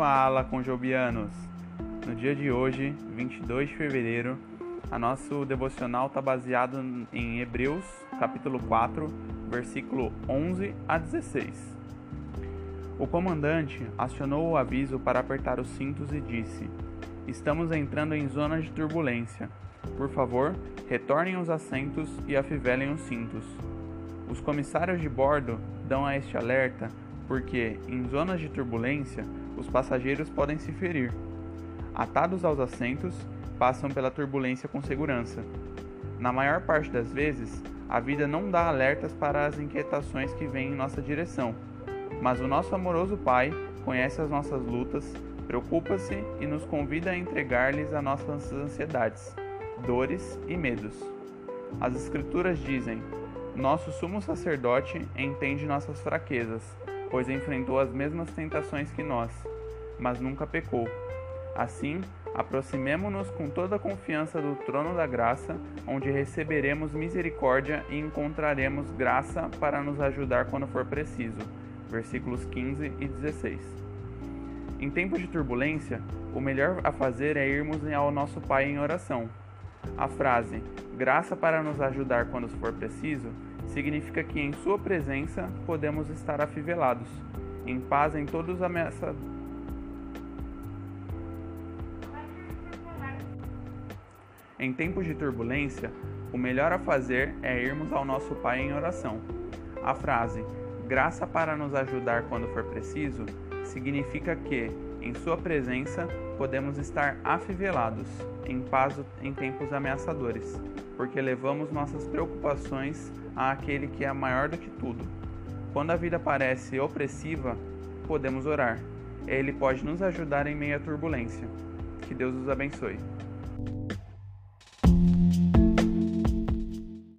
Fala, conjobianos! No dia de hoje, 22 de fevereiro, a nosso devocional está baseado em Hebreus, capítulo 4, versículo 11 a 16. O comandante acionou o aviso para apertar os cintos e disse: Estamos entrando em zona de turbulência. Por favor, retornem os assentos e afivelem os cintos. Os comissários de bordo dão a este alerta porque, em zonas de turbulência, os passageiros podem se ferir. Atados aos assentos, passam pela turbulência com segurança. Na maior parte das vezes, a vida não dá alertas para as inquietações que vêm em nossa direção, mas o nosso amoroso Pai conhece as nossas lutas, preocupa-se e nos convida a entregar-lhes as nossas ansiedades, dores e medos. As Escrituras dizem: Nosso sumo sacerdote entende nossas fraquezas pois enfrentou as mesmas tentações que nós, mas nunca pecou. Assim, aproximemo-nos com toda a confiança do trono da graça, onde receberemos misericórdia e encontraremos graça para nos ajudar quando for preciso. Versículos 15 e 16. Em tempos de turbulência, o melhor a fazer é irmos ao nosso Pai em oração. A frase graça para nos ajudar quando for preciso significa que em Sua presença podemos estar afivelados, em paz em todos os ameaçados. Em tempos de turbulência, o melhor a fazer é irmos ao nosso Pai em oração. A frase graça para nos ajudar quando for preciso significa que, em Sua presença, podemos estar afivelados, em paz em tempos ameaçadores, porque levamos nossas preocupações àquele que é maior do que tudo. Quando a vida parece opressiva, podemos orar. Ele pode nos ajudar em meio à turbulência. Que Deus os abençoe.